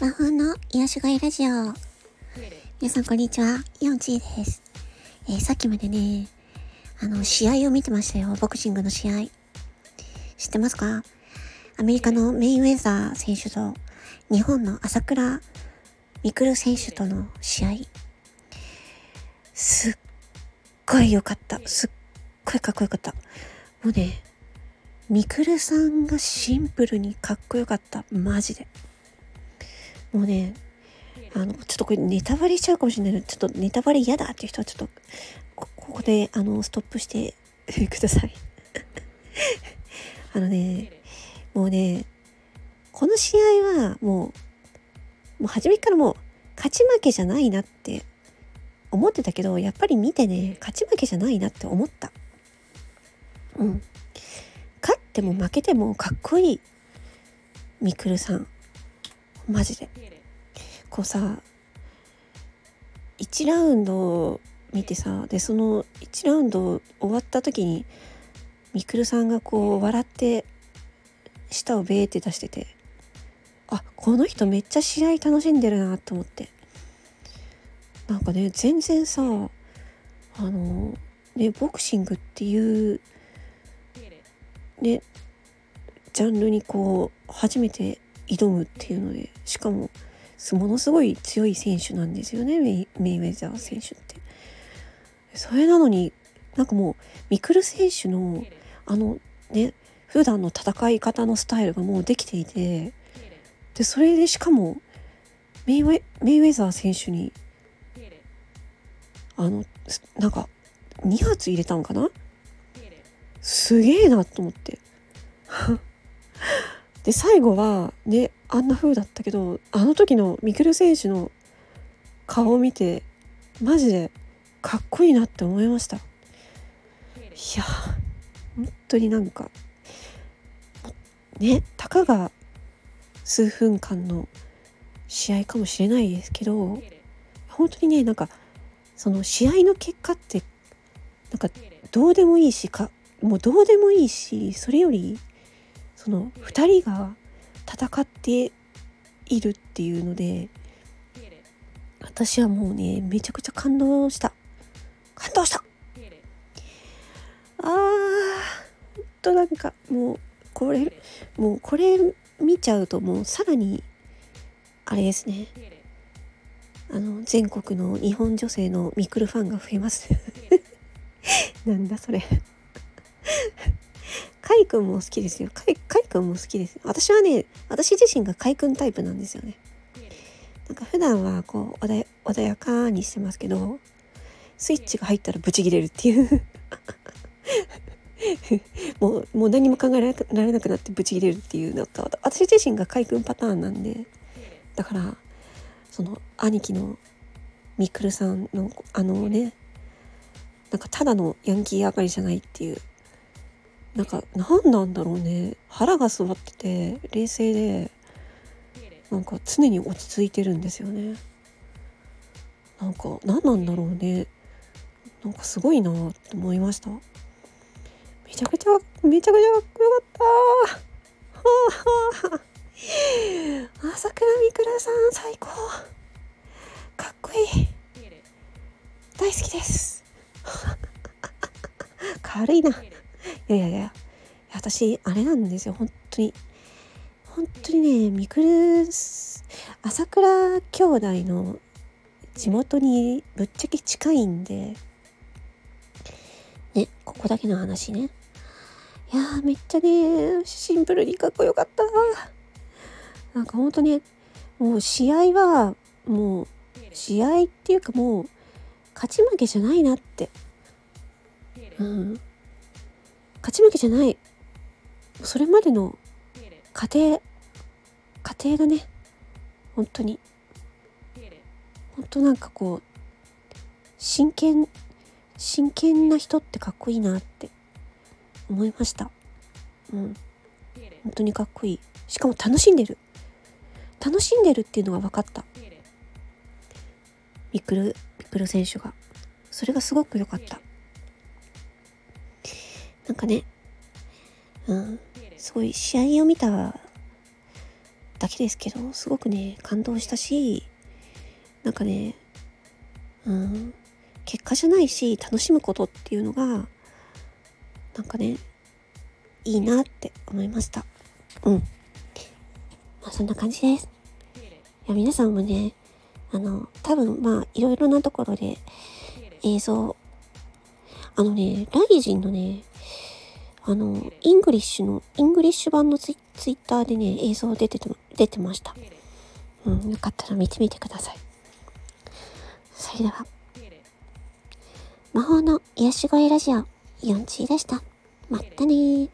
魔法の癒しがいラジオ。皆さんこんにちは。イオンチーです。えー、さっきまでね、あの、試合を見てましたよ。ボクシングの試合。知ってますか？アメリカのメインウェザー選手と日本の朝倉未来選手との試合。すっごい良かった。すっごいかっこよかった。もうね、みくるさんがシンプルにかっこよかった。マジで。もうね、あの、ちょっとこれネタバレしちゃうかもしれないので、ちょっとネタバレ嫌だっていう人はちょっと、ここで、あの、ストップして ください。あのね、もうね、この試合はもう、もう初めからもう、勝ち負けじゃないなって思ってたけど、やっぱり見てね、勝ち負けじゃないなって思った。うん。勝っても負けてもかっこいい。みくるさん。マジで。こうさ、1ラウンド見てさ、で、その1ラウンド終わった時に、みくるさんがこう笑って舌をベーって出してて、あ、この人めっちゃ試合楽しんでるなと思って。なんかね、全然さ、あの、ね、ボクシングっていうねジャンルにこう初めて挑むっていうのでしかもものすごい強い選手なんですよねメイメイウェザー選手って。それなのになんかもうミクル選手のあのね普段の戦い方のスタイルがもうできていてでそれでしかもメイウェメイウェザー選手にあのなんか2発入れたんかなすげえなと思って。で最後はねあんな風だったけどあの時のミクル選手の顔を見てマジでかっこいいなって思いました。いや本当になんかねたかが数分間の試合かもしれないですけど本当にねなんかその試合の結果ってなんかどうでもいいしかもうどうでもいいしそれよりその2人が戦っているっていうので私はもうねめちゃくちゃ感動した。感動した。あーほんとなんかもうこれもうこれ見ちゃうともうさらにあれですね。あの全国の日本女性のミクルファンが増えます。なんだそれ。カイ君も好きですよ。カイカイ君も好きです。私はね、私自身がカイ君タイプなんですよね。なんか普段はこう穏やかにしてますけど、スイッチが入ったらブチギレるっていう もう、もう何も考えられなくなってブチギレるっていうのと、私自身がカイ君パターンなんで、だから、その兄貴のミクルさんのあのね、なんかただのヤンキー上がりじゃないっていうなんか何なんだろうね。腹が据わってて冷静でなんか常に落ち着いてるんですよね。なんか何なんだろうね。なんかすごいなって思いました。めちゃくちゃめちゃくちゃかっこよかった。はあはあ朝倉未来さん最高。かっこいい。大好きです。軽いな。いやいやいや。私あれなんですよ。本当に。本当にねみくる朝倉兄弟の地元にぶっちゃけ近いんで。ねここだけの話ね。いやめっちゃねシンプルにかっこよかった。なんかほんとねもう試合はもう試合っていうかもう勝ち負けじゃないなって。うん。勝ち負けじゃない。それまでの過程過程がね。本当に。本当なんかこう真剣真剣な人ってかっこいいなって思いました。うん。本当にかっこいい。しかも楽しんでる。楽しんでるっていうのが分かった。ミクルミクル選手が。それがすごく良かったなんかね、うん、すごい試合を見ただけですけどすごくね感動したしなんかねうん結果じゃないし楽しむことっていうのがなんかねいいなって思いました。うん。まあそんな感じです。いや皆さんもねあの多分まあいろいろなところで映像あのね RIZIN のねあの、 English の、 English 版のツイツイッターでね、映像出てて、出てました。うん、よかったら見てみてください。それでは、魔法の癒し声ラジオ、4チでした。まったね